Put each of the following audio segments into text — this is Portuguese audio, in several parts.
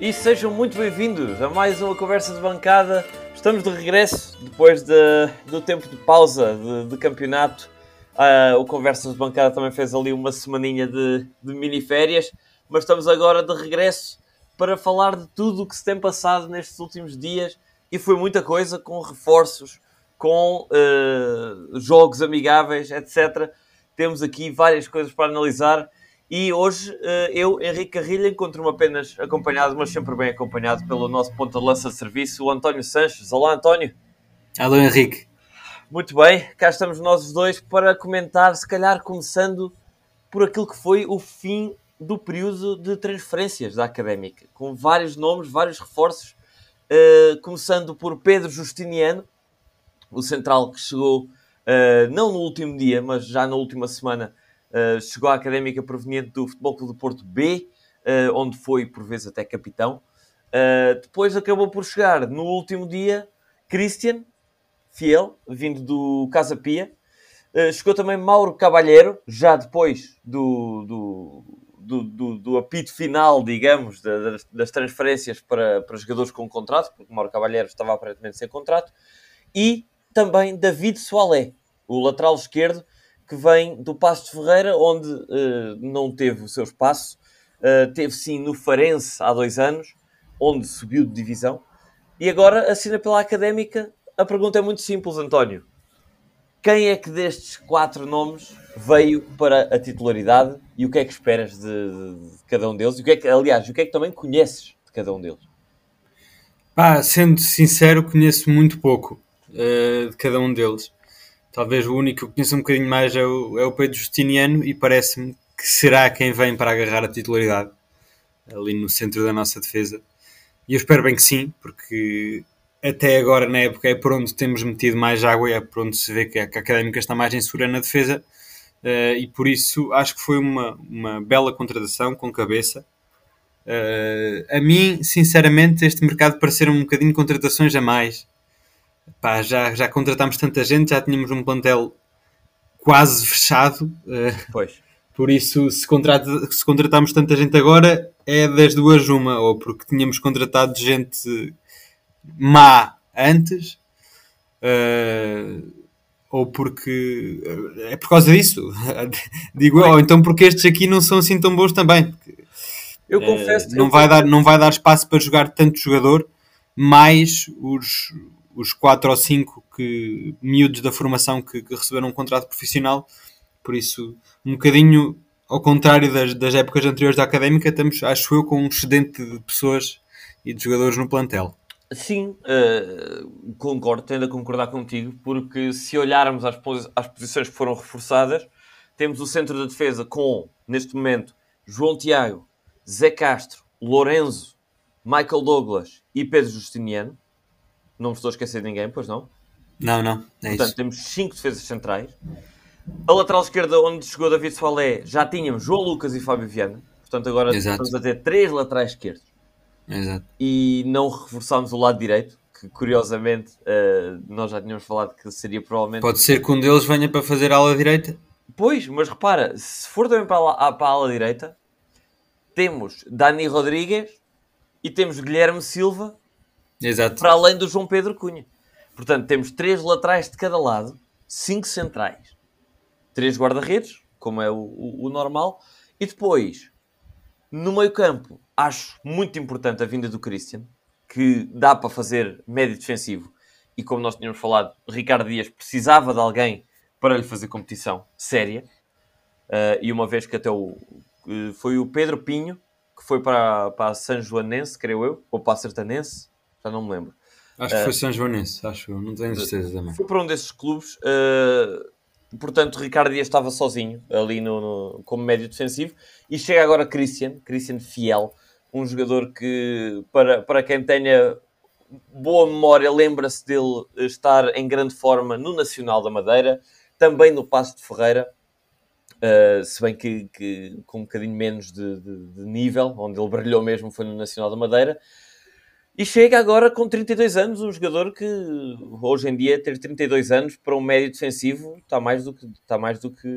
e sejam muito bem-vindos a mais uma conversa de bancada. Estamos de regresso depois de, do tempo de pausa de, de campeonato. Uh, o Conversas de Bancada também fez ali uma semaninha de, de mini-férias, mas estamos agora de regresso para falar de tudo o que se tem passado nestes últimos dias e foi muita coisa, com reforços, com uh, jogos amigáveis, etc. Temos aqui várias coisas para analisar e hoje uh, eu, Henrique Carrilha, encontro-me apenas acompanhado, mas sempre bem acompanhado pelo nosso ponta de lança de serviço, o António Sanches. Olá, António. Alô, Henrique. Muito bem, cá estamos nós os dois para comentar, se calhar começando por aquilo que foi o fim do período de transferências da Académica, com vários nomes, vários reforços, uh, começando por Pedro Justiniano, o central que chegou uh, não no último dia, mas já na última semana, uh, chegou à Académica proveniente do Futebol Clube do Porto B, onde foi por vezes até capitão. depois acabou por chegar no último dia Christian, fiel, vindo do Casa Pia. Uh, chegou também Mauro Cabalheiro, já depois do, do, do, do, do apito final, digamos, das, das transferências para, para jogadores com contrato, porque Mauro Cabalheiro estava aparentemente sem contrato, e também David Soalé, o lateral esquerdo, que vem do Passo de Ferreira, onde uh, não teve o seu espaço, uh, teve sim no Farense há dois anos, onde subiu de divisão, e agora assina pela Académica a pergunta é muito simples, António. Quem é que destes quatro nomes veio para a titularidade e o que é que esperas de, de, cada um deles? E o que é que, aliás, o que é que também conheces de cada um deles? Pá, sendo sincero, conheço muito pouco uh, de cada um deles. Talvez o único que conheço um bocadinho mais é o, é o Pedro Justiniano e parece-me que será quem vem para agarrar a titularidade ali no centro da nossa defesa. E eu espero bem que sim, porque até agora na época é por onde temos metido mais água e é por onde se vê que a, Académica está mais insegura na defesa uh, e por isso acho que foi uma, uma bela contratação com cabeça. Uh, a mim, sinceramente, este mercado pareceram um bocadinho contratações a mais. Pá, já, já contratámos tanta gente, já tínhamos um plantel quase fechado. Uh, pois. Por isso, se, contrata, se contratámos tanta gente agora, é das duas uma, ou porque tínhamos contratado gente má antes, uh, ou porque é por causa disso, digo eu, ou então porque estes aqui não são assim tão bons também. Eu confesso. não, eu vai dar, não vai dar espaço para jogar tanto jogador, mais os, os 4 ou 5 que, miúdos da formação que, que, receberam um contrato profissional. Por isso, um bocadinho ao contrário das, das épocas anteriores da académica, estamos, acho eu, com um excedente de pessoas e de jogadores no plantel. Sim, uh, concordo, tendo a concordar contigo, porque se olharmos às, posi às posições que foram reforçadas, temos o centro da defesa com, neste momento, João Tiago, Zé Castro, Lorenzo, Michael Douglas e Pedro Justiniano. Não me estou a esquecer de ninguém, pois não? Não, não, é Portanto, isso. temos cinco defesas centrais. A lateral esquerda, onde chegou David Soalé, já tínhamos João Lucas e Fábio Viana. Portanto, agora Exato. estamos a ter três laterais esquerdos. Exato. E não reforçámos o lado direito, que curiosamente uh, nós já tínhamos falado que seria provavelmente. Pode ser que um deles venha para fazer a ala direita. Pois, mas repara, se for também para a, para a ala direita, temos Dani Rodrigues e temos Guilherme Silva Exato. para além do João Pedro Cunha. Portanto, temos três laterais de cada lado, cinco centrais, três guarda-redes, como é o, o, o normal, e depois, no meio campo, acho muito importante a vinda do Christian, que dá para fazer médio defensivo. E como nós tínhamos falado, Ricardo Dias precisava de alguém para lhe fazer competição séria. Uh, e uma vez que até o, uh, foi o Pedro Pinho, que foi para, para a São Joanense, creio eu, ou para a Sertanense, já não me lembro. Acho que foi uh, São Joanense, acho, não tenho certeza também. Foi para um desses clubes. portanto, Ricardo Dias estava sozinho ali no, no, como médio defensivo. E chega agora Christian, Christian Fiel, um jogador que, para, para quem tenha boa memória, lembra-se dele estar em grande forma no Nacional da Madeira, também no Passo de Ferreira, uh, se bem que, que, com um bocadinho menos de, de, de, nível, onde ele brilhou mesmo foi no Nacional da Madeira. E chega agora com 32 anos, um jogador que hoje em dia ter 32 anos para um médio defensivo está mais do que, está mais do que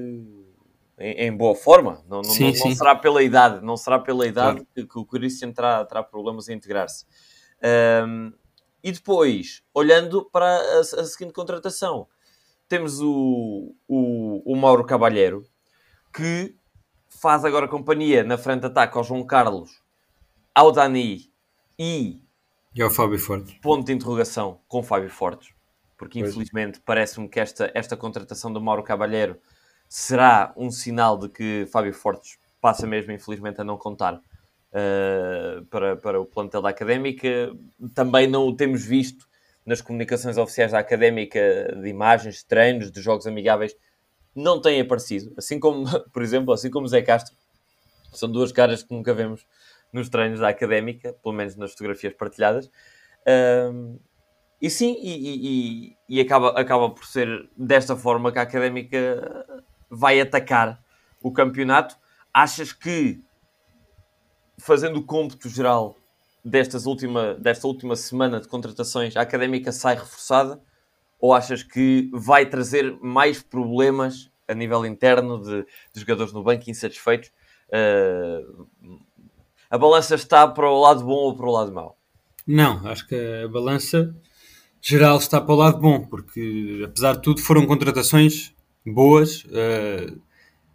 em, em boa forma. Não, sim, não, sim. não, será pela idade, não será pela idade claro. que, que, o Christian terá, terá problemas em integrar-se. Um, e depois, olhando para a, a, seguinte contratação, temos o, o, o Mauro Cabalheiro, que faz agora companhia na frente de ataque ao João Carlos, ao Dani e, e ao Fábio Fortes. Ponto de interrogação com Fábio Fortes, porque pois. infelizmente parece-me que esta, esta contratação do Mauro Cabalheiro será um sinal de que Fábio Fortes passa mesmo, infelizmente, a não contar uh, para, para o plantel da Académica. Também não o temos visto nas comunicações oficiais da Académica de imagens, de treinos, de jogos amigáveis. Não tem aparecido. Assim como, por exemplo, assim como Zé Castro. São duas caras que nunca vemos nos treinos da Académica, pelo menos nas fotografias partilhadas. Uh, e sim, e, e, e, acaba, acaba por ser desta forma que a Académica vai atacar o campeonato. Achas que, fazendo o cômputo geral destas última, desta última semana de contratações, a académica sai reforçada? Ou achas que vai trazer mais problemas a nível interno de, de jogadores no banco insatisfeitos? Uh, a balança está para o lado bom ou para o lado mau? Não, acho que a balança geral está para o lado bom, porque apesar de tudo foram contratações boas, uh,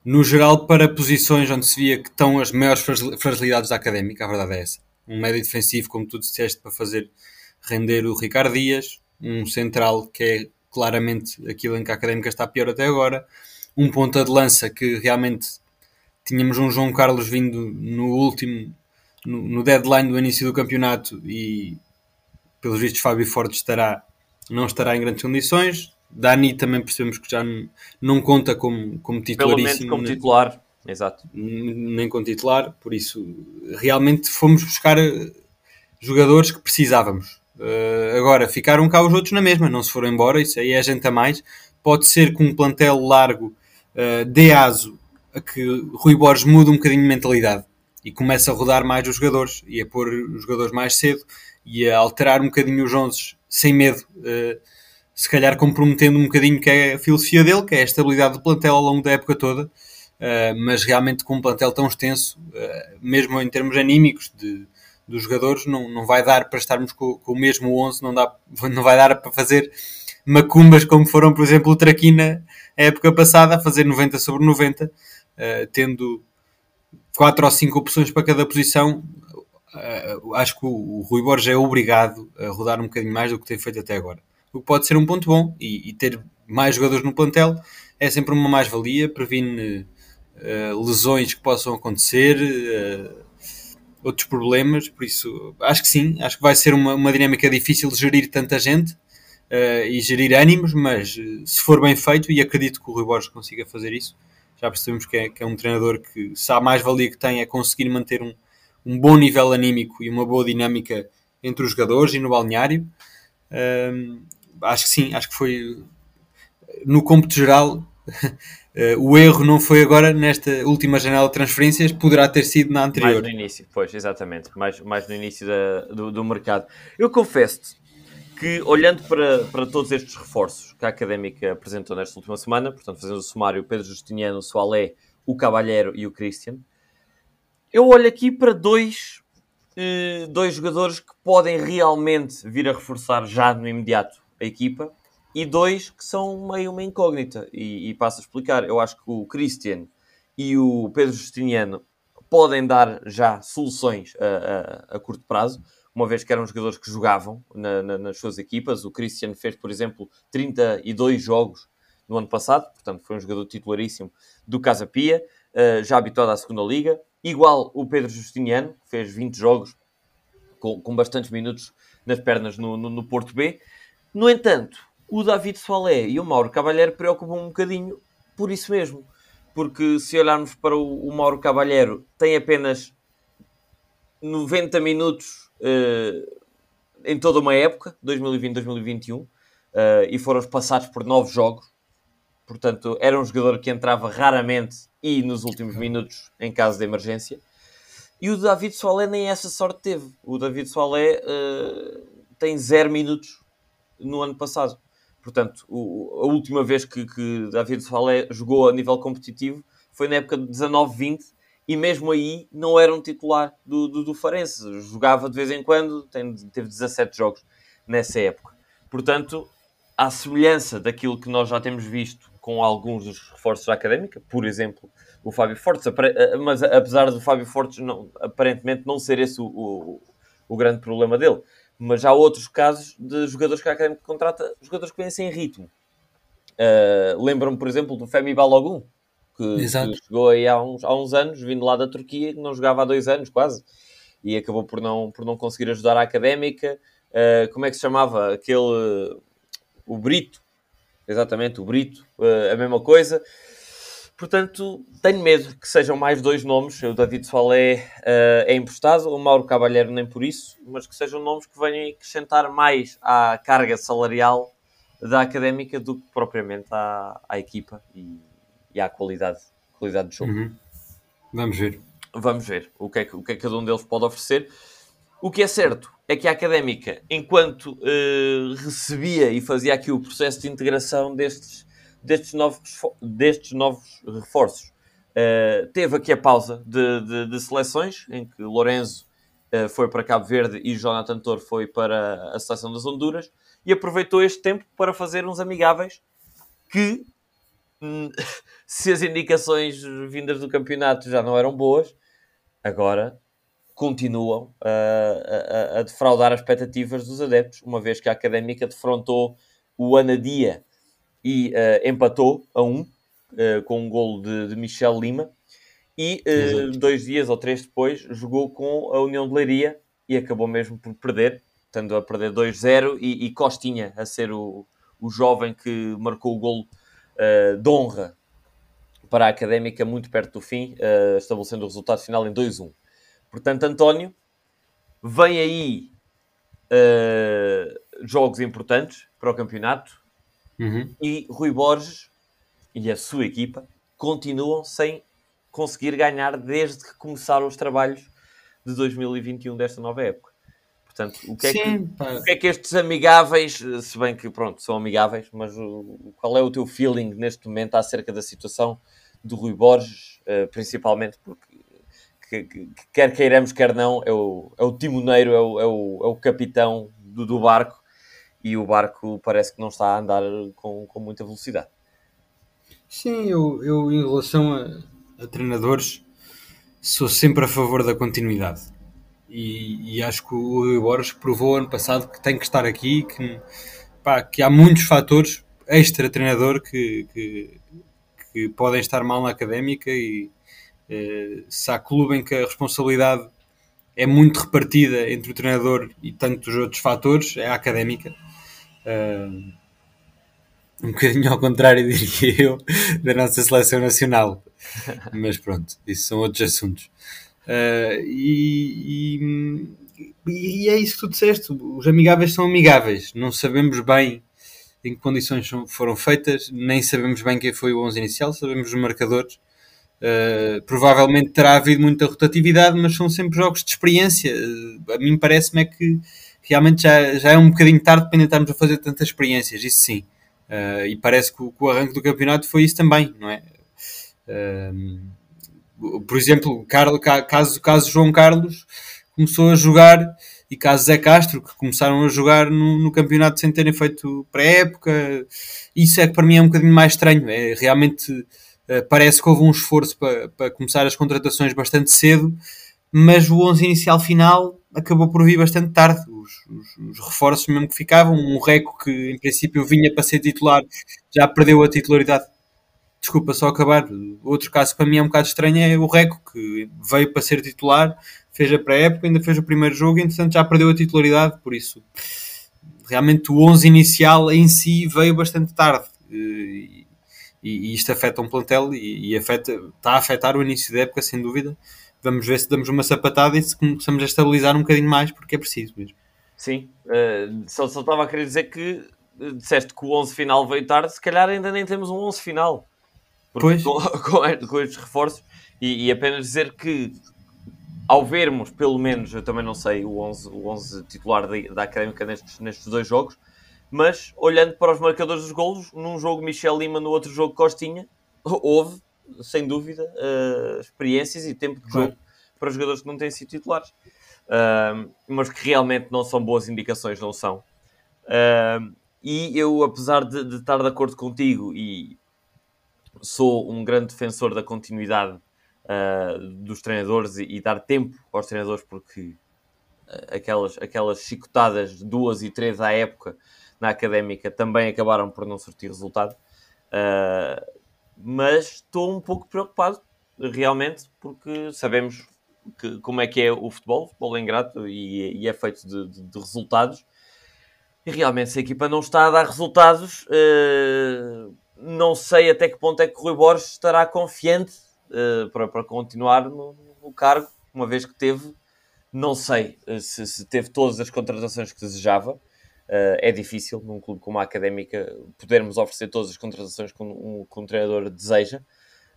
no geral, para posições onde se via que estão as maiores fragilidades da académica, a verdade é essa. Um médio defensivo, como tu disseste, para fazer render o Ricardo Dias, um central que é claramente aquilo em que a académica está pior até agora, um ponta de lança que realmente tínhamos um João Carlos vindo no último, no, no deadline do início do campeonato e pelos vistos Fábio Forte estará, não estará em grandes condições. Dani também percebemos que já não, não conta como, como titularíssimo. Pelo menos como titular, exato. Nem como titular, por isso realmente fomos buscar eh, jogadores que precisávamos. Uh, agora, ficaram cá os outros na mesma, não se foram embora, isso aí é gente a mais. Pode ser que um plantel largo uh, dê aso a que Rui Borges mude um bocadinho de mentalidade e comece a rodar mais os jogadores e a pôr os jogadores mais cedo e a alterar um bocadinho os 11 sem medo. Uh, se calhar comprometendo um bocadinho que é a filosofia dele, que é a estabilidade do plantel ao longo da época toda, uh, mas realmente com um plantel tão extenso, uh, mesmo em termos anímicos de, dos jogadores, não, não vai dar para estarmos com, com, o mesmo 11, não, dá, não vai dar para fazer macumbas como foram, por exemplo, o Traquina a época passada, a fazer 90 sobre 90, uh, tendo 4 ou 5 opções para cada posição, Uh, acho que o, o Rui Borges é obrigado a rodar um bocadinho mais do que tem feito até agora o que pode ser um ponto bom. E, e ter mais jogadores no plantel é sempre uma mais-valia, previne uh, lesões que possam acontecer, uh, outros problemas. Por isso, acho que sim, acho que vai ser uma, uma dinâmica difícil de gerir tanta gente. Uh, e gerir ânimos, mas se for bem feito, e acredito que o Rui Borges consiga fazer isso, já percebemos que é, que é um treinador que, se a mais-valia que tem é conseguir manter um, um bom nível anímico e uma boa dinâmica entre os jogadores e no balneário acho que sim, acho que foi no cômputo geral. Uh, o erro não foi agora nesta última janela de transferências, poderá ter sido na anterior. Mais no início, pois, exatamente, mais, mais no início da, do, do mercado. Eu confesso que, olhando para, para todos estes reforços que a Académica apresentou nesta última semana, portanto, fazendo o sumário, Pedro Justiniano, o Soalé, o Cabalheiro e o Christian, eu olho aqui para dois, eh, dois jogadores que podem realmente vir a reforçar já no imediato a equipa, e dois que são meio uma incógnita. E, e passo a explicar. Eu acho que o Christian e o Pedro Justiniano podem dar já soluções a, a, a, curto prazo, uma vez que eram jogadores que jogavam na, na, nas suas equipas. O Christian fez, por exemplo, 32 jogos no ano passado, portanto foi um jogador titularíssimo do Casa Pia, uh, já habituado à segunda liga. Igual o Pedro Justiniano, que fez 20 jogos com, com bastantes minutos nas pernas no, no, no Porto B. No entanto, o David Soalé e o Mauro Cavalheiro preocupam um bocadinho por isso mesmo. Porque se olharmos para o, o Mauro Cavalheiro, tem apenas 90 minutos uh, em toda uma época, 2020-2021, uh, eh, e foram passados por nove jogos. Portanto, era um jogador que entrava raramente e nos últimos minutos em caso de emergência. E o David Soalé nem essa sorte teve. O David Soalé uh, tem zero minutos no ano passado. Portanto, o, a última vez que, que David Soalé jogou a nível competitivo foi na época de 19-20 e mesmo aí não era um titular do, do, do Farense. Jogava de vez em quando, tem, teve 17 jogos nessa época. Portanto, à semelhança daquilo que nós já temos visto com alguns dos reforços da Académica, por exemplo, o Fábio Fortes, mas apesar do Fábio Fortes não, aparentemente não ser esse o, o, o, grande problema dele, mas há outros casos de jogadores que a Académica contrata, jogadores que vêm sem ritmo. Uh, Lembro-me, por exemplo, do Femi Balogun, que, que, chegou aí há uns, há uns anos, vindo lá da Turquia, que não jogava há dois anos quase, e acabou por não, por não conseguir ajudar a Académica. Uh, como é que se chamava? Aquele... o Brito. Exatamente, o Brito. Uh, a mesma coisa. Portanto, tenho medo que sejam mais dois nomes. O David Soalé uh, é emprestado, o Mauro Cavalheiro nem por isso, mas que sejam nomes que venham acrescentar mais à carga salarial da académica do que propriamente à, à equipa e, e à qualidade, qualidade do jogo. Uhum. Vamos ver. Vamos ver o que, é que, o que é que cada um deles pode oferecer. O que é certo é que a académica, enquanto uh, recebia e fazia aqui o processo de integração destes destes novos, destes novos reforços. Uh, teve aqui a pausa de, de, de, seleções, em que Lorenzo uh, foi para Cabo Verde e Jonathan Tor foi para a seleção das Honduras, e aproveitou este tempo para fazer uns amigáveis que, se as indicações vindas do campeonato já não eram boas, agora continuam uh, a, a, defraudar as expectativas dos adeptos, uma vez que a Académica defrontou o Anadia e uh, empatou a um uh, com um golo de, de, Michel Lima. E uh, dois dias ou três depois jogou com a União de Leiria e acabou mesmo por perder, estando a perder 2-0 e, e, Costinha a ser o, o jovem que marcou o golo de honra para a Académica muito perto do fim, estabelecendo o resultado final em 2-1. Portanto, António, vem aí jogos importantes para o campeonato, Uhum. E Rui Borges e a sua equipa continuam sem conseguir ganhar desde que começaram os trabalhos de 2021 desta nova época. Portanto, o que, é Sim, que, o que é que estes amigáveis, se bem que pronto, são amigáveis, mas o, qual é o teu feeling neste momento acerca da situação do Rui Borges, uh, principalmente porque que, que, quer queiramos, quer não, é o, é o timoneiro, é o, é o, é o capitão do, do barco e o barco parece que não está a andar com, com muita velocidade. Sim, eu, eu em relação a, a treinadores sou sempre a favor da continuidade. E, e, acho que o Rui Borges provou ano passado que tem que estar aqui, que, pá, que há muitos fatores extra-treinador que, que, que, podem estar mal na académica e eh, se há clube em que a responsabilidade é muito repartida entre o treinador e tantos outros fatores, é a académica. Uh, um bocadinho ao contrário, diria eu, da nossa seleção nacional. Mas pronto, isso são outros assuntos. Uh, e, e, e, é isso que tu disseste: os amigáveis são amigáveis. Não sabemos bem em que condições foram feitas, nem sabemos bem quem foi o 11 inicial, sabemos os marcadores. Uh, provavelmente terá havido muita rotatividade, mas são sempre jogos de experiência. Uh, a mim parece-me é que realmente já, já é um bocadinho tarde para estarmos a fazer tantas experiências, isso sim. Uh, e parece que o, que o, arranque do campeonato foi isso também, não é? Uh, por exemplo, Carlos, caso, caso João Carlos começou a jogar e caso Zé Castro, que começaram a jogar no, no campeonato sem terem feito pré-época, isso é que para mim é um bocadinho mais estranho. É, realmente uh, parece que houve um esforço para, para começar as contratações bastante cedo, mas o 11 inicial final acabou por vir bastante tarde. Os, os, os, reforços mesmo que ficavam, um Reco que em princípio vinha para ser titular, já perdeu a titularidade. Desculpa, só acabar. Outro caso para mim é um bocado estranho é o Reco, que veio para ser titular, fez a pré-época, ainda fez o primeiro jogo e entretanto já perdeu a titularidade, por isso realmente o 11 inicial em si veio bastante tarde. E, e, e isto afeta um plantel e, e afeta, está a afetar o início da época, sem dúvida vamos ver se damos uma sapatada e se começamos a estabilizar um bocadinho mais, porque é preciso mesmo. Sim, uh, só, só estava a querer dizer que uh, disseste que o 11 final veio tarde, se calhar ainda nem temos um 11 final. Com, com, com estes reforços, e, e, apenas dizer que ao vermos, pelo menos, eu também não sei o 11, o 11 titular da, da Académica nestes, nestes dois jogos, mas olhando para os marcadores dos golos, num jogo Michel Lima, no outro jogo Costinha, houve sem dúvida, uh, experiências e tempo de jogo para jogadores que não têm sido titulares. Uh, mas que realmente não são boas indicações, não são. Uh, e eu, apesar de, de, estar de acordo contigo e sou um grande defensor da continuidade uh, dos treinadores e, e, dar tempo aos treinadores, porque aquelas, aquelas chicotadas duas e três à época na académica também acabaram por não surtir resultado. mas estou um pouco preocupado, realmente, porque sabemos que, como é que é o futebol, o futebol é ingrato e, e é feito de, de, de, resultados. E realmente, se a equipa não está a dar resultados, uh, não sei até que ponto é que o Rui Borges estará confiante uh, para, para continuar no, no, cargo, uma vez que teve, não sei uh, se, se, teve todas as contratações que desejava. é difícil num clube como a Académica podermos oferecer todas as contratações que um, que um treinador deseja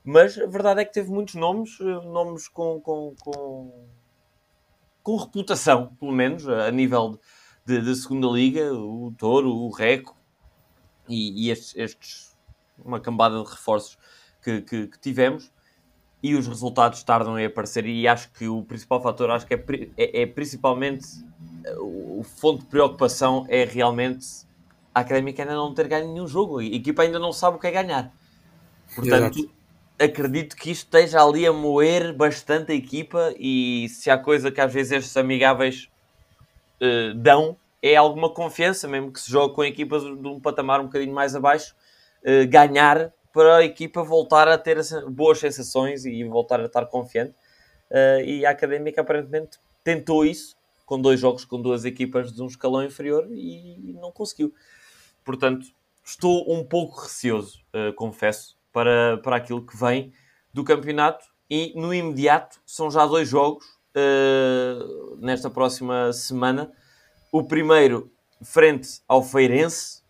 mas a verdade é que teve muitos nomes, eh, nomes com, com, com, com reputação, pelo menos, a nível de, de, segunda liga, o Toro, o Reco e, e estes, estes, uma cambada de reforços que, que, que, tivemos e os resultados tardam em aparecer. E acho que o principal fator acho que é, é, é principalmente eh, o fonte de preocupação é realmente a Académica ainda não ter ganho nenhum jogo, a equipa ainda não sabe o que é ganhar. Portanto, Exato. acredito que isto esteja ali a moer bastante a equipa e se há coisa que às vezes estes amigáveis uh, dão é alguma confiança, mesmo que se jogue com equipas de um patamar um bocadinho mais abaixo, uh, ganhar para a equipa voltar a ter boas sensações e voltar a estar confiante. Uh, e a Académica aparentemente tentou isso com dois jogos com duas equipas de um escalão inferior e não conseguiu. Portanto, estou um pouco receoso, confesso, para, para aquilo que vem do campeonato e no imediato são já dois jogos uh, nesta próxima semana. O primeiro frente ao Feirense,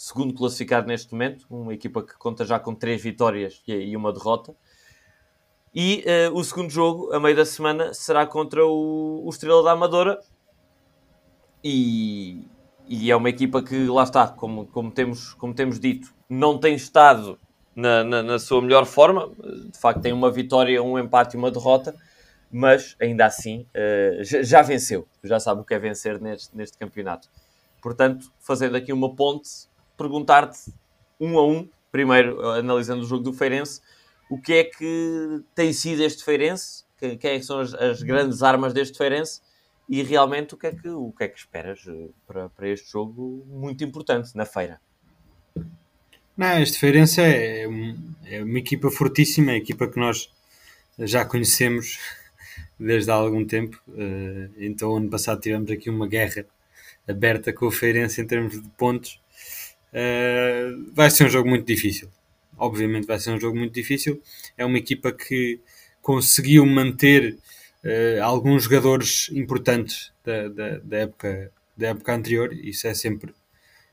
segundo classificado neste momento, uma equipa que conta já com três vitórias e uma derrota. E uh, o segundo jogo, a meio da semana, será contra o, o Estrela da Amadora. E, e, é uma equipa que, lá está, como, como, temos, como temos dito, não tem estado na, na, na, sua melhor forma. De facto, tem uma vitória, um empate e uma derrota, mas ainda assim uh, já, já, venceu. Já sabe o que é vencer neste, neste campeonato. Portanto, fazendo aqui uma ponte, perguntar-te um a um, primeiro analisando o jogo do Feirense, o que é que tem sido este Feirense? Quem é que são as, as grandes armas deste Feirense? E realmente o que é que, o que, é que esperas eh, para, para este jogo muito importante na feira? Não, este Feirense é, é uma equipa fortíssima, é equipa que nós já conhecemos desde há algum tempo. Eh, então, ano passado tivemos aqui uma guerra aberta com o Feirense em termos de pontos. Eh, vai ser um jogo muito difícil. Obviamente, vai ser um jogo muito difícil. É uma equipa que conseguiu manter uh, alguns jogadores importantes da, da, da, época, da época anterior. Isso é sempre,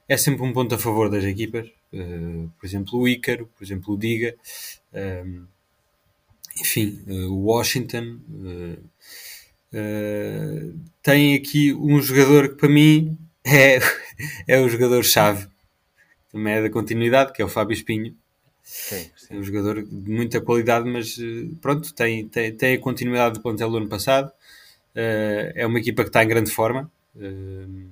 é sempre um ponto a favor das equipas. Uh, por exemplo, o Ícaro, por exemplo, o Diga, ehm, enfim, o Washington. Tem aqui um jogador que para mim é, é o jogador-chave, também é da continuidade, que é o Fábio Espinho. Sim, sim. É um jogador de muita qualidade, mas pronto, tem, tem, tem a continuidade do plantel do ano passado. é uma equipa que está em grande forma. Uh,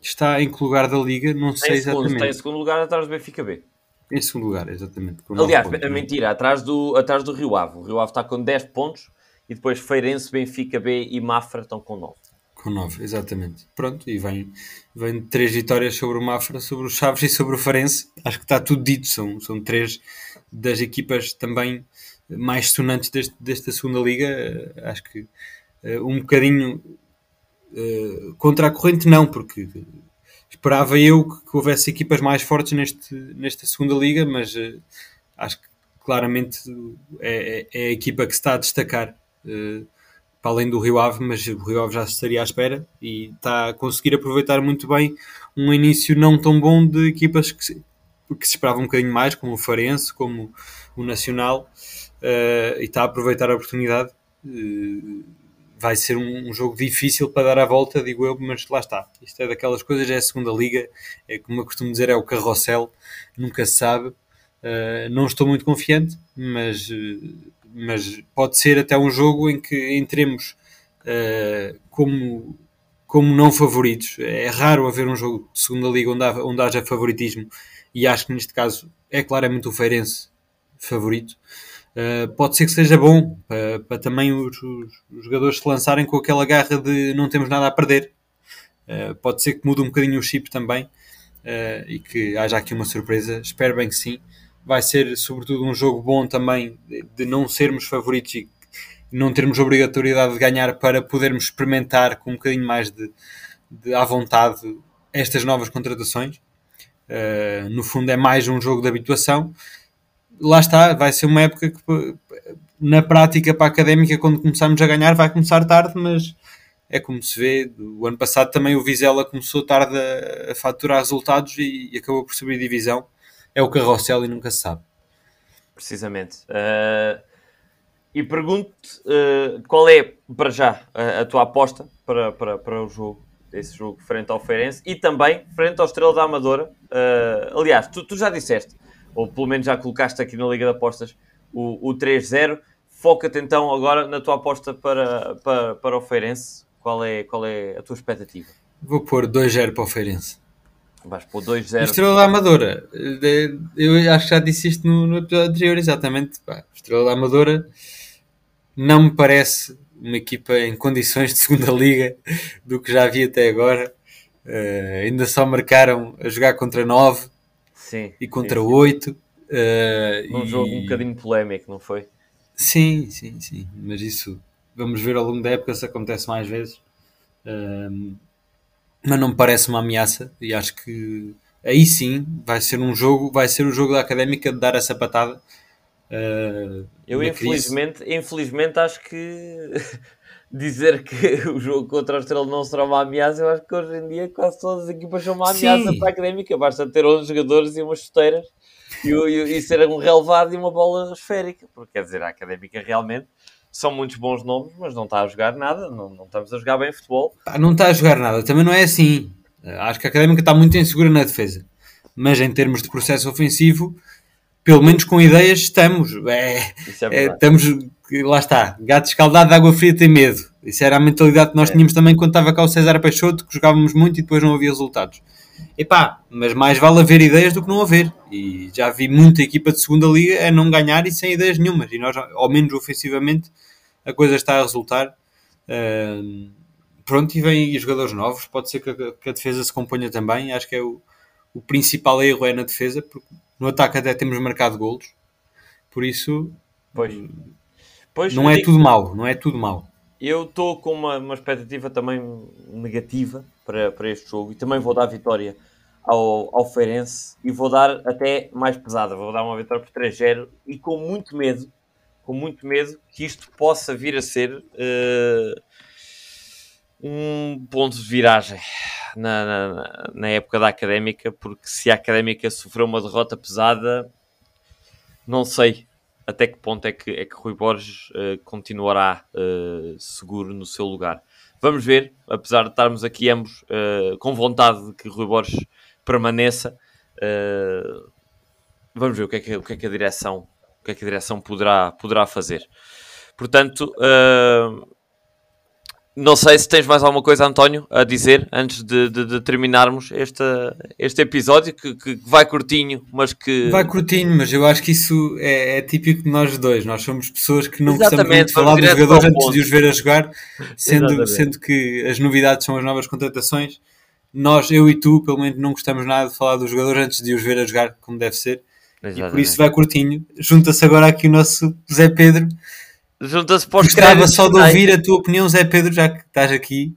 está em que lugar da Liga, não tem sei segundo, exatamente. Está em segundo lugar atrás do Benfica B. Em segundo lugar, exatamente. Aliás, pontos, mentira, atrás do, atrás do Rio Ave. O Rio Ave está com 10 pontos e depois Feirense, Benfica B e Mafra estão com 9. Com 9, exatamente. Pronto, e vem, vem três vitórias sobre o Mafra, sobre o Chaves e sobre o Farense. Acho que está tudo dito. São, são três das equipas também mais sonantes deste, desta segunda liga. Acho que uh, um bocadinho uh, contra a corrente, não, porque esperava eu que, que, houvesse equipas mais fortes neste, nesta segunda liga, mas uh, acho que claramente é, é, a equipa que se está a destacar uh, para além do Rio Ave, mas o Rio Ave já estaria à espera e está a conseguir aproveitar muito bem um início não tão bom de equipas que se, que se esperava um bocadinho mais, como o Farense, como o Nacional, uh, e está a aproveitar a oportunidade vai ser um, um, jogo difícil para dar a volta, digo eu, mas lá está. Isto é daquelas coisas, é a segunda liga, é como eu costumo dizer, é o carrossel, nunca se sabe. Uh, não estou muito confiante, mas, mas pode ser até um jogo em que entremos uh, como, como não favoritos. É raro haver um jogo de segunda liga onde, há, onde haja favoritismo e acho que neste caso é claramente o Feirense favorito. Uh, pode ser que seja bom para, para também os, os, jogadores se lançarem com aquela garra de não temos nada a perder. Pode ser que mude um bocadinho o chip também e que haja aqui uma surpresa. Espero bem que sim vai ser sobretudo um jogo bom também de não sermos favoritos e não termos obrigatoriedade de ganhar para podermos experimentar com um bocadinho mais de, de à vontade estas novas contratações. Uh, no fundo é mais um jogo de habituação. Lá está, vai ser uma época que na prática para a académica, quando começarmos a ganhar, vai começar tarde, mas é como se vê. O ano passado também o Vizela começou tarde a, a faturar resultados e, e acabou por subir divisão é o carrossel e nunca se sabe. Precisamente. Uh, e pergunto-te uh, qual é, para já, a, a, tua aposta para, para, para o jogo, esse jogo frente ao Feirense e também frente ao Estrela da Amadora. Uh, aliás, tu, tu, já disseste, ou pelo menos já colocaste aqui na Liga de Apostas, o, o 3-0. Foca-te então agora na tua aposta para, para, para o Feirense. Qual é, qual é a tua expectativa? Vou pôr 2-0 para o Feirense. Vais pôr 2-0. Estrela da Amadora. Eu acho que já disse isto no, no episódio anterior, exatamente. Pá, Estrela da Amadora não me parece uma equipa em condições de segunda liga do que já havia até agora. Uh, ainda só marcaram a jogar contra 9 sim, e contra sim, 8. Uh, um e... jogo um bocadinho polémico, não foi? Sim, sim, sim. Mas isso vamos ver ao longo da época se acontece mais vezes. Uh, mas não me parece uma ameaça e acho que aí sim vai ser um jogo, vai ser o jogo da académica de dar essa patada. Uh, eu infelizmente, infelizmente acho que dizer que o jogo contra o Estrela não será uma ameaça, eu acho que hoje em dia quase todas as equipas são uma ameaça sim. para a académica, basta ter 11 jogadores e umas chuteiras e, e, e ser um relevado e uma bola esférica, porque quer dizer, a académica realmente são muitos bons nomes, mas não está a jogar nada, não, não estamos a jogar bem futebol. não está a jogar nada, também não é assim. Acho que a Académica está muito insegura na defesa, mas em termos de processo ofensivo, pelo menos com ideias estamos. É, é, é estamos, lá está, gato escaldado de água fria tem medo. Isso era a mentalidade que nós é. tínhamos também quando estava cá o César Peixoto, que jogávamos muito e depois não havia resultados. Epá, mas mais vale haver ideias do que não haver. E já vi muita equipa de segunda liga a não ganhar e sem ideias nenhumas. E nós, ao menos ofensivamente, a coisa está a resultar. Uh, pronto, e vêm jogadores novos. Pode ser que a, que a, defesa se componha também. Acho que é o, o principal erro é na defesa, porque no ataque até temos marcado golos. Por isso, pois. Pois, não é tudo mau. Não é tudo mau. Eu estou com uma, uma expectativa também negativa para, para este jogo e também vou dar vitória ao, ao Feirense e vou dar até mais pesada, vou dar uma vitória por 3-0 e com muito medo, com muito medo que isto possa vir a ser uh, um ponto de viragem na, na, na, época da Académica, porque se a Académica sofreu uma derrota pesada, não sei até que ponto é que, é que Rui Borges uh, continuará uh, seguro no seu lugar. Vamos ver, apesar de estarmos aqui ambos uh, com vontade de que Rui Borges permaneça, vamos ver o que, é que, o que é que a direção, o que é que a direção poderá, poderá fazer. Portanto, não sei se tens mais alguma coisa, António, a dizer antes de, de, de terminarmos este, este episódio, que, que, vai curtinho, mas que. Vai curtinho, mas eu acho que isso é, é típico de nós dois. Nós somos pessoas que não gostamos muito de falar dos jogadores antes de os ver a jogar, sendo, sendo que as novidades são as novas contratações. Nós, eu e tu, pelo menos, não gostamos nada de falar dos jogadores antes de os ver a jogar como deve ser. Exatamente. E por isso vai curtinho. Junta-se agora aqui o nosso Zé Pedro Junta-se para os Gostava só de ouvir a tua opinião, Zé Pedro, já que estás aqui,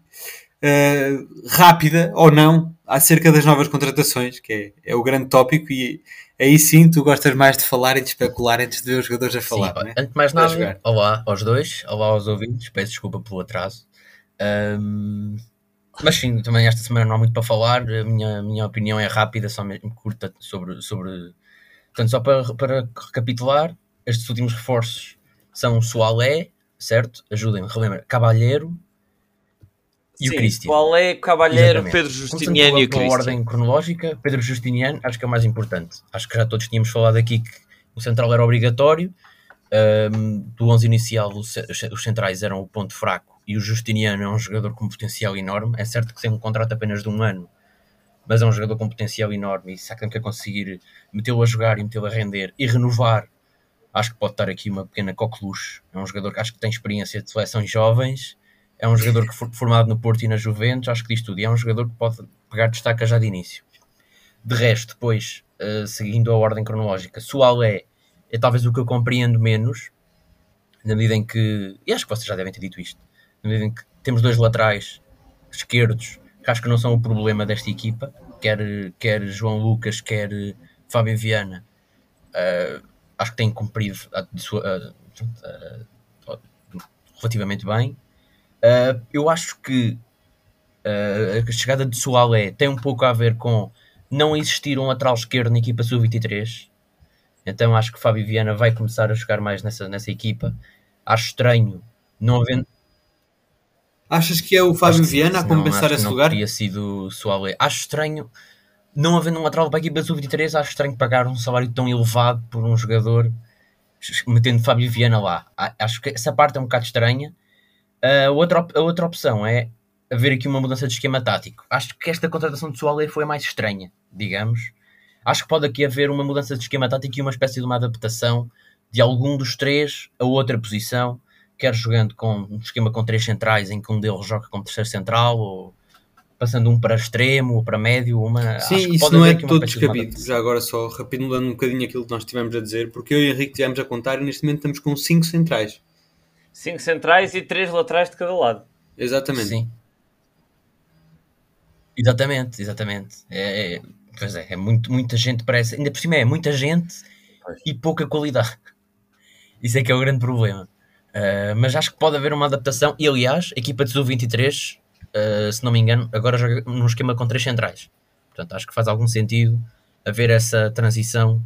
uh, rápida ou não, acerca das novas contratações, que é, é, o grande tópico, e aí sim tu gostas mais de falar e de especular antes de ver os jogadores a falar. Sim, é? Antes de mais nada, olá aos dois, olá aos ouvintes, peço desculpa pelo atraso. Um, mas sim, também esta semana não há muito para falar, a minha, minha opinião é rápida, só mesmo curta sobre. sobre... Portanto, só para, para recapitular, estes últimos reforços são Soalé, certo? Ajudem-me, relembra. Cabalheiro. e Sim, o Christian. Soalé, Cavalheiro, Exatamente. Pedro Justiniano e o Christian. ordem cronológica, Pedro Justiniano, acho que é o mais importante. Acho que já todos tínhamos falado aqui que o central era obrigatório. Ahm, do 11 inicial, o ce- os centrais eram o ponto fraco e o Justiniano é um jogador com potencial enorme. É certo que tem um contrato apenas de um ano, mas é um jogador com potencial enorme e se há quer conseguir metê-lo a jogar e metê-lo a render e renovar, acho que pode estar aqui uma pequena coqueluche. É um jogador que acho que tem experiência de seleções jovens, é um jogador que foi formado no Porto e na Juventus, acho que diz tudo, e é um jogador que pode pegar destaca já de início. De resto, depois, eh, seguindo a ordem cronológica, Soalé é talvez o que eu compreendo menos, na medida em que, e acho que vocês já devem ter dito isto, na medida em que temos dois laterais esquerdos que acho que não são o problema desta equipa, quer, quer João Lucas, quer Fábio Viana, eh, acho que têm cumprido a- a- a- relativamente bem. Eh, eu acho que eh, a chegada de Soalé tem um pouco a ver com não existir um lateral esquerdo na equipa sub-23. Então acho que Fábio Viana vai começar a jogar mais nessa, nessa equipa. Acho estranho não havendo. Achas que é o Fábio Viana a compensar acho que esse não lugar? teria sido Soalé. Acho estranho não havendo um lateral para a equipa sub-23. Acho estranho pagar um salário tão elevado por um jogador metendo Fábio Viana lá. Acho que essa parte é um bocado estranha. A outra, a outra opção é haver aqui uma mudança de esquema tático. Acho que esta contratação de Soalé foi a mais estranha, digamos. Acho que pode aqui haver uma mudança de esquema tático e uma espécie de uma adaptação de algum dos três a outra posição, quer jogando com um esquema com três centrais em que um deles joga como terceiro central, ou passando um para extremo ou para médio. Uma, acho Sim, que isso pode não é todo de descabido. adaptação. Já agora só recapitulando um bocadinho aquilo que nós tivemos a dizer, porque eu e o Henrique tivemos a contar e neste momento estamos com 5 centrais. Cinco centrais e três laterais de cada lado. Exatamente. Sim. Exatamente, exatamente. É, é- pois é, é muito, muita gente parece. Ainda por cima é muita gente Pois. e pouca qualidade. Isso é que é o grande problema. Uh, mas acho que pode haver uma adaptação. E aliás, a equipa de Sub-23, uh, se não me engano, agora joga num esquema com três centrais. Portanto, acho que faz algum sentido haver essa transição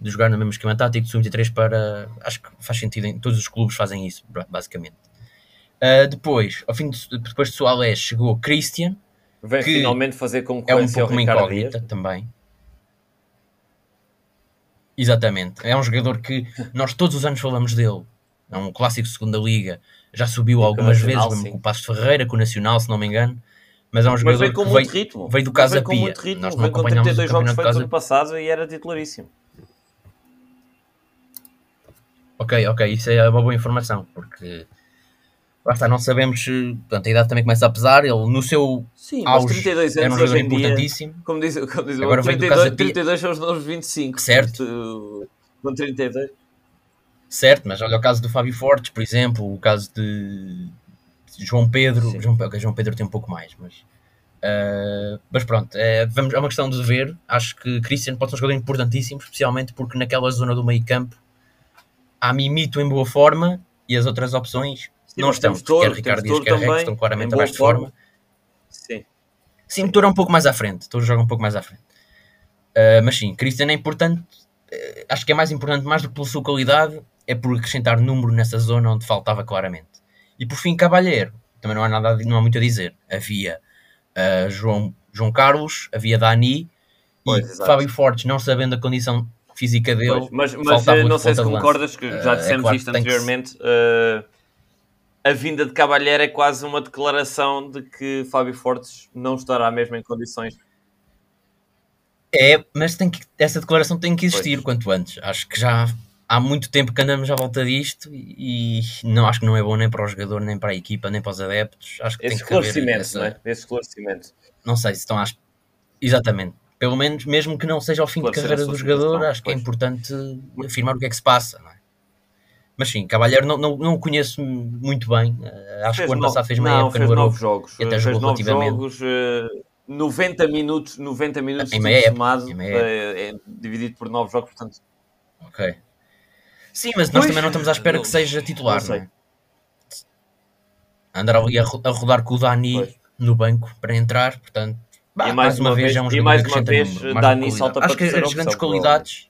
de jogar no mesmo esquema tático de Sub-23 para. Acho que faz sentido, em todos os clubes fazem isso, ba- basicamente. Uh, depois, ao fim de, depois de Soares, chegou Christian, Vem Que finalmente fazer é um pouco uma incógnita também. Exatamente. É um jogador que nós todos os anos falamos dele. É um clássico de segunda liga. Já subiu com algumas Nacional, vezes, sim. com o Passo Ferreira, com o Nacional, se não me engano. Mas é um jogador veio com que muito veio, ritmo. veio do Casa veio com Pia. muito ritmo. Nós não veio com acompanhamos o 32 jogos feitos ano passado e era titularíssimo. Ok, ok, isso é uma boa informação, porque lá está, não sabemos portanto, a idade também começa a pesar. Ele no seu Sim, mas auge 32 era um anos jogador hoje em dia, importantíssimo. como diz, como diz Agora veio do 32, Casa Pia. 32 são os novos 25. Certo. Com 32. Certo, mas olha o caso do Fábio Fortes, por exemplo, o caso de João Pedro. Sim. João, João Pedro tem um pouco mais, mas. ah, mas pronto, é, vamos, é uma questão de ver. Acho que Christian pode ser um jogador importantíssimo, especialmente porque naquela zona do meio campo há Mimito em boa forma e as outras opções Sim, não estão. quer Ricardo temos Dias, quer Rex, estão claramente abaixo de forma. forma. Sim. Sim, Touro é um pouco mais à frente. Touro joga um pouco mais à frente. Uh, mas sim, Christian é importante. Uh, acho que é mais importante, mais do que pela sua qualidade, é por acrescentar número nessa zona onde faltava claramente. E por fim, Cavalheiro. Também não há, nada, não há muito a dizer. Havia uh, João, João Carlos, havia Dani Pois, e exato. Fábio Fortes, não sabendo a condição física dele. Pois, mas mas faltava eh, não sei se concordas, que Eh, já é dissemos claro isto anteriormente. eh, a vinda de Cavalheiro é quase uma declaração de que Fábio Fortes não estará mesmo em condições. É, mas tem que, essa declaração tem que existir Pois. quanto antes. Acho que já há muito tempo que andamos à volta disto e, não acho que não é bom nem para o jogador, nem para a equipa, nem para os adeptos. Acho que Esse tem que esclarecimento, essa- não é? Esse esclarecimento. não sei se estão às... Exatamente. Pelo menos, mesmo que não seja ao fim de carreira do jogador, situação, acho que é pois. importante afirmar o que é que se passa, não é? Mas sim, Cavalheiro não, não, não o conheço muito bem. Eh, acho que o ano no- passado fez uma não, época fez no Europa. jogos. e até jogou fez nove relativamente. jogos, eh, 90 minutos, 90 minutos época, somado, eh, é dividido por nove jogos, portanto, Ok. Sim, mas nós Pois, também não estamos à espera não- que seja titular, não não, sei. é? Andar ali a, ro- a rodar com o Dani Pois. no banco para entrar, portanto, bah, E mais, uma vez, é um e mais uma vez, mais Dani salta para Acho que as grandes qualidades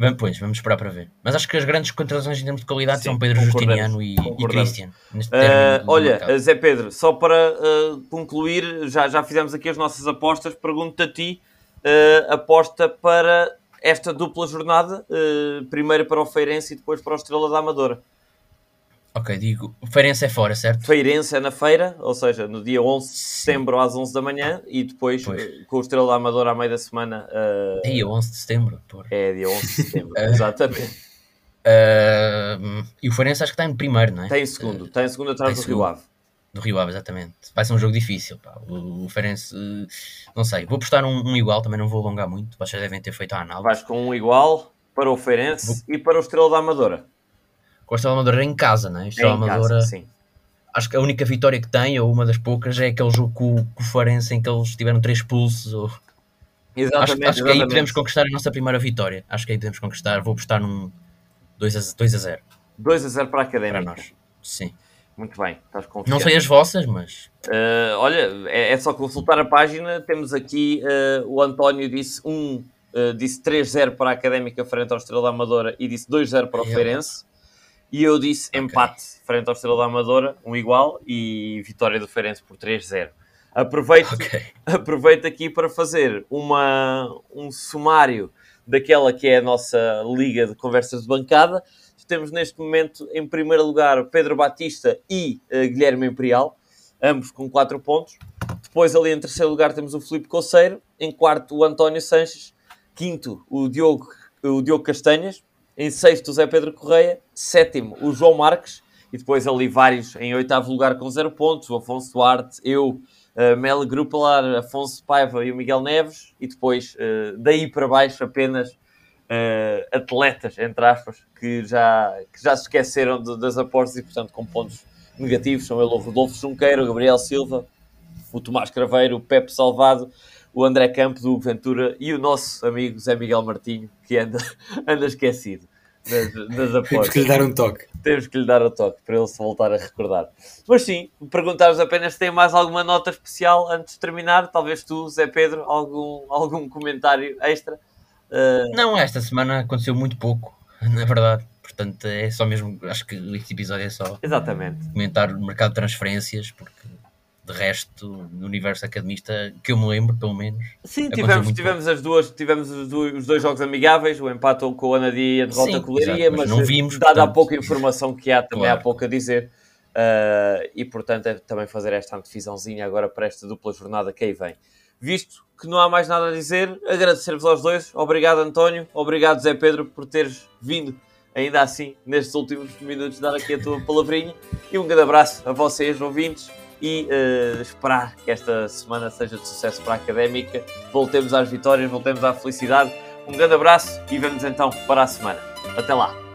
Vamos, pois, vamos esperar para ver. Mas acho que as grandes contratações em termos de qualidade Sim, são Pedro Justiniano e, e. Christian. neste Uh, olha, mercado. Zé Pedro, só para uh, concluir, já, já fizemos aqui as nossas apostas. Pergunto-te a ti, uh, aposta para esta dupla jornada, primeiro para o Feirense e depois para o Estrela da Amadora. Ok, digo, o Feirense é fora, certo? Feirense é na feira, ou seja, no dia 11 de setembro às 11 da manhã e depois Pois. uh, com o Estrela da Amadora à meia da semana. uh, Aí, 11 de setembro. Porra. é dia 11 de setembro, É. exatamente. Uh, e o Feirense acho que está em primeiro, não é? Tem segundo, tem segundo atrás tem do Rio segundo. Ave. Do Rio Ave, exatamente. Vai ser um jogo difícil. Pá. O, o Feirense, uh, não sei. Vou postar um, um igual, também não vou alongar muito. Vocês devem ter feito a análise. Vais com um igual para o Feirense e para o Estrela da Amadora. Com a Estrela Amadora em casa, não é? A É Estrela em casa, Amadora, sim. acho que a única vitória que tem, ou uma das poucas, é aquele jogo com, o- com o Feirense em que eles tiveram três pulsos. Ou... Acho, Exatamente, acho que aí exatamente. podemos conquistar a nossa primeira vitória. Acho que aí podemos conquistar. Vou postar num 2 a, 2 a 0 2 a 0 para a para Académica. nós. Sim. Muito bem, estás confiante. Não sei as vossas, mas Uh, olha, é, é só consultar a página. Temos aqui uh, o António disse 1, uh, disse 3-0 para a Académica frente ao Estrela Amadora e disse 2-0 para o É. Feirense. E eu disse empate frente ao Estrela da Amadora, um igual, e vitória do Feirense por 3-0. Aproveito, ok. aproveito aqui para fazer uma, um sumário daquela que é a nossa liga de conversas de bancada. Temos neste momento, em primeiro lugar, Pedro Batista e eh, Guilherme Imperial, ambos com 4 pontos. Depois, ali em terceiro lugar, temos o Filipe Coceiro. Em quarto, o António Sanches. Quinto, o Diogo, o Diogo Castanhas. Em sexto, o Zé Pedro Correia. Sétimo, o João Marques. E depois ali vários em oitavo lugar com 0 pontos. O Afonso Duarte, eu, uh, Mel Grupelar, Afonso Paiva e o Miguel Neves. E depois, uh, daí para baixo, apenas uh, atletas, entre aspas, que já, que já se esqueceram de- das apostas e, portanto, com pontos negativos. São ele o Rodolfo Junqueiro, o Gabriel Silva, o Tomás Craveiro, o Pepe Salvado, o André Campos, o Ventura e o nosso amigo Zé Miguel Martinho, que anda, anda esquecido das, das Temos apostas que lhe dar um toque. temos que lhe dar o toque para ele se voltar a recordar. Mas sim, perguntar-vos apenas se tem mais alguma nota especial antes de terminar. Talvez tu, Zé Pedro, algum, algum comentário extra. Uh, Não, esta semana aconteceu muito pouco, na verdade. Portanto, é só mesmo. Acho que este episódio é só exatamente. comentar o mercado de transferências, porque de resto, no universo academista, que eu me lembro, pelo menos. Sim, tivemos, tivemos as duas, tivemos os dois, os dois jogos amigáveis, o empate com o Anadia e a derrota Sim, com o Leiria, mas, mas não vimos, dada a portanto- pouca informação que há, também Claro. há pouco a dizer. Uh, e portanto é também fazer esta antevisãozinha agora para esta dupla jornada que aí vem. Visto que não há mais nada a dizer, agradecer-vos aos dois. Obrigado, António. Obrigado, Zé Pedro, por teres vindo, ainda assim, nestes últimos minutos, dar aqui a tua palavrinha. E um grande abraço a vocês, ouvintes. E eh, esperar que esta semana seja de sucesso para a académica. Voltemos às vitórias, voltemos à felicidade. Um grande abraço e vemos então para a semana. Até lá!